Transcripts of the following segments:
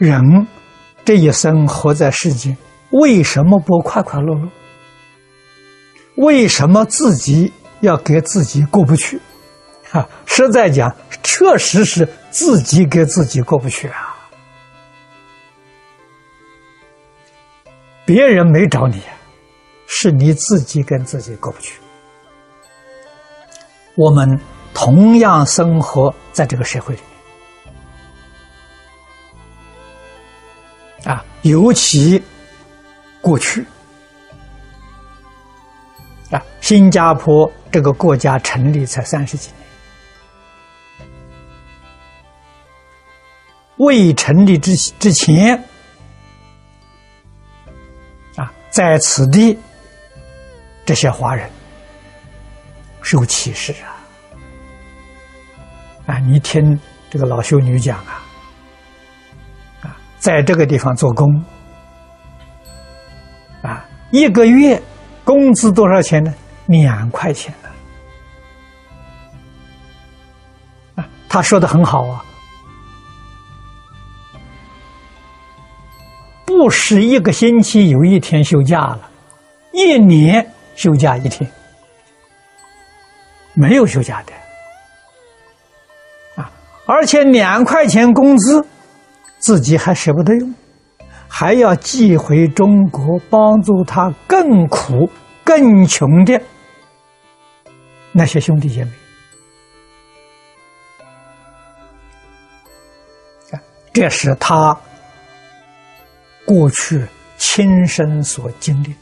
人这一生活在世间，为什么不快快乐乐？为什么自己要给自己过不去？哈，实在讲，确实是自己给自己过不去啊。别人没找你，是你自己跟自己过不去。我们同样生活在这个社会里尤其过去。啊，新加坡这个国家成立才三十几年，未成立之之前，啊，在此地这些华人受歧视啊！啊，你听这个老修女讲啊，在这个地方做工，啊，一个月。工资多少钱呢？两块钱呢。啊，他说的很好啊，不是一个星期有一天休假了，一年休假一天，没有休假的。啊，而且两块钱工资，自己还舍不得用。还要寄回中国，帮助他更苦、更穷的那些兄弟姐妹。这是他过去亲身所经历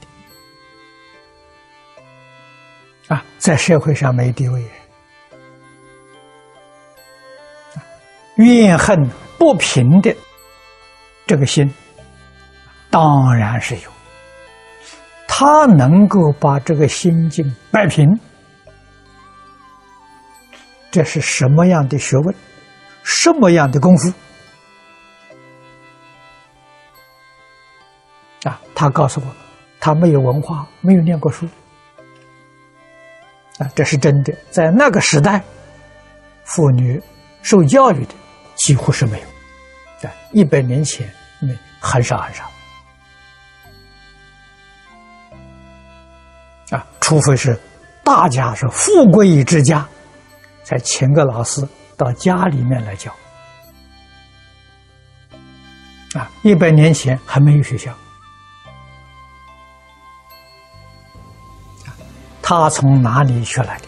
的啊，在社会上没地位，怨恨不平的这个心。当然是有，他能够把这个心境摆平，这是什么样的学问，什么样的功夫？啊，他告诉我，他没有文化，没有念过书，啊，这是真的。在那个时代，妇女受教育的几乎是没有，在一百年前，没很少很少。啊，除非是大家是富贵之家，才请个老师到家里面来教。啊，一百年前还没有学校，他从哪里学来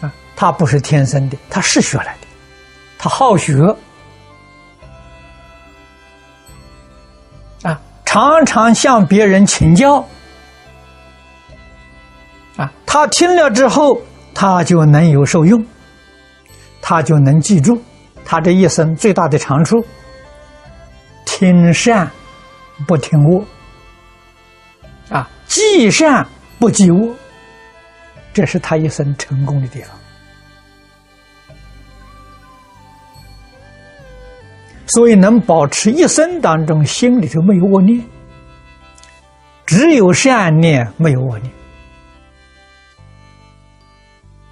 的？啊，他不是天生的，他是学来的，他好学。常常向别人请教，啊，他听了之后，他就能有受用，他就能记住，他这一生最大的长处，听善不听恶，啊，记善不记恶，这是他一生成功的地方。所以能保持一生当中心里头没有恶念，只有善念，没有恶念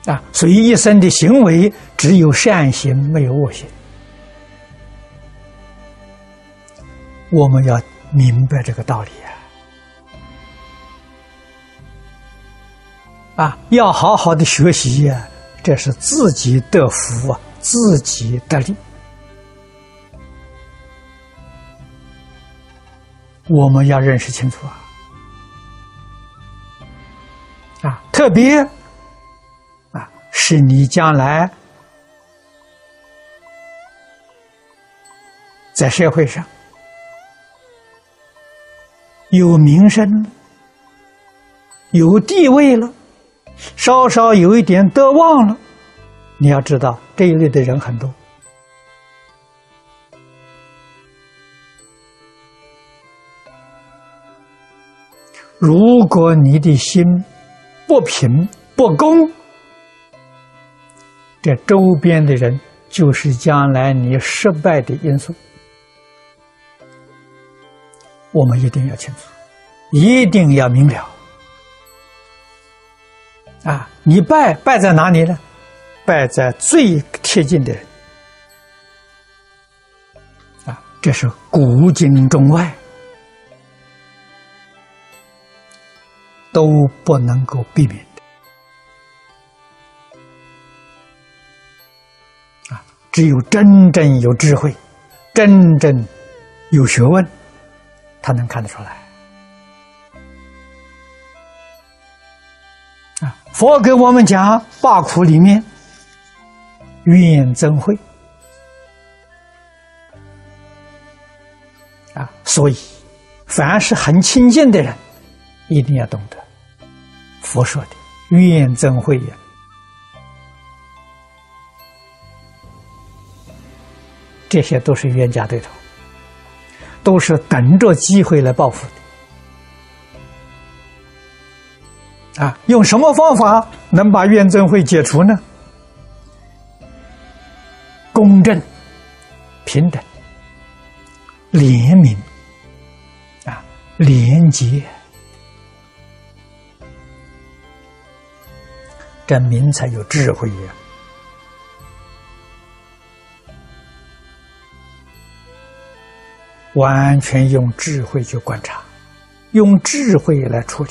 啊！所以一生的行为只有善行，没有恶行。我们要明白这个道理啊！啊，要好好的学习呀，这是自己得福啊，自己得利。我们要认识清楚啊！啊，特别啊，是你将来在社会上有名声、有地位了，稍稍有一点德望了，你要知道这一类的人很多。如果你的心不平不公，这周边的人就是将来你失败的因素。我们一定要清楚，一定要明了。啊，你败败在哪里呢？败在最贴近的人，啊，这是古今中外都不能够避免的啊！只有真正有智慧、真正有学问，他能看得出来。啊，佛给我们讲八苦里面，怨憎会。啊，所以，凡是很亲近的人，一定要懂得佛说的怨憎会也，这些都是冤家对头，都是等着机会来报复的。啊，用什么方法能把怨憎会解除呢？公正、平等。怜悯啊，廉洁，这民才有智慧呀！完全用智慧去观察，用智慧来处理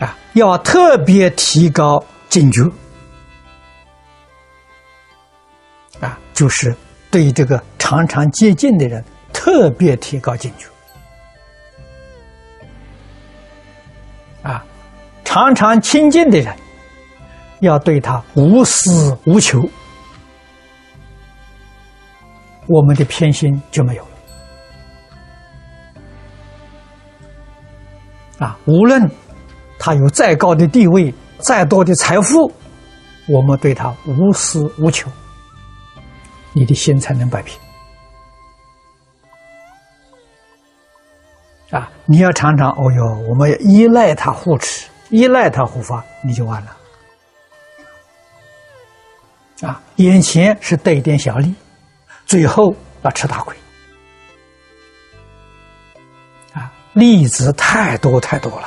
啊！要特别提高警觉啊，就是。对这个常常接近的人，特别提高警觉。常常亲近的人，要对他无私无求，我们的偏心就没有了。啊，无论他有再高的地位、再多的财富，我们对他无私无求。你的心才能摆平啊！你要常常哦哟，我们要依赖他护持，依赖他护法，你就完了啊！眼前是得一点小利，最后要吃大亏啊！例子太多太多了。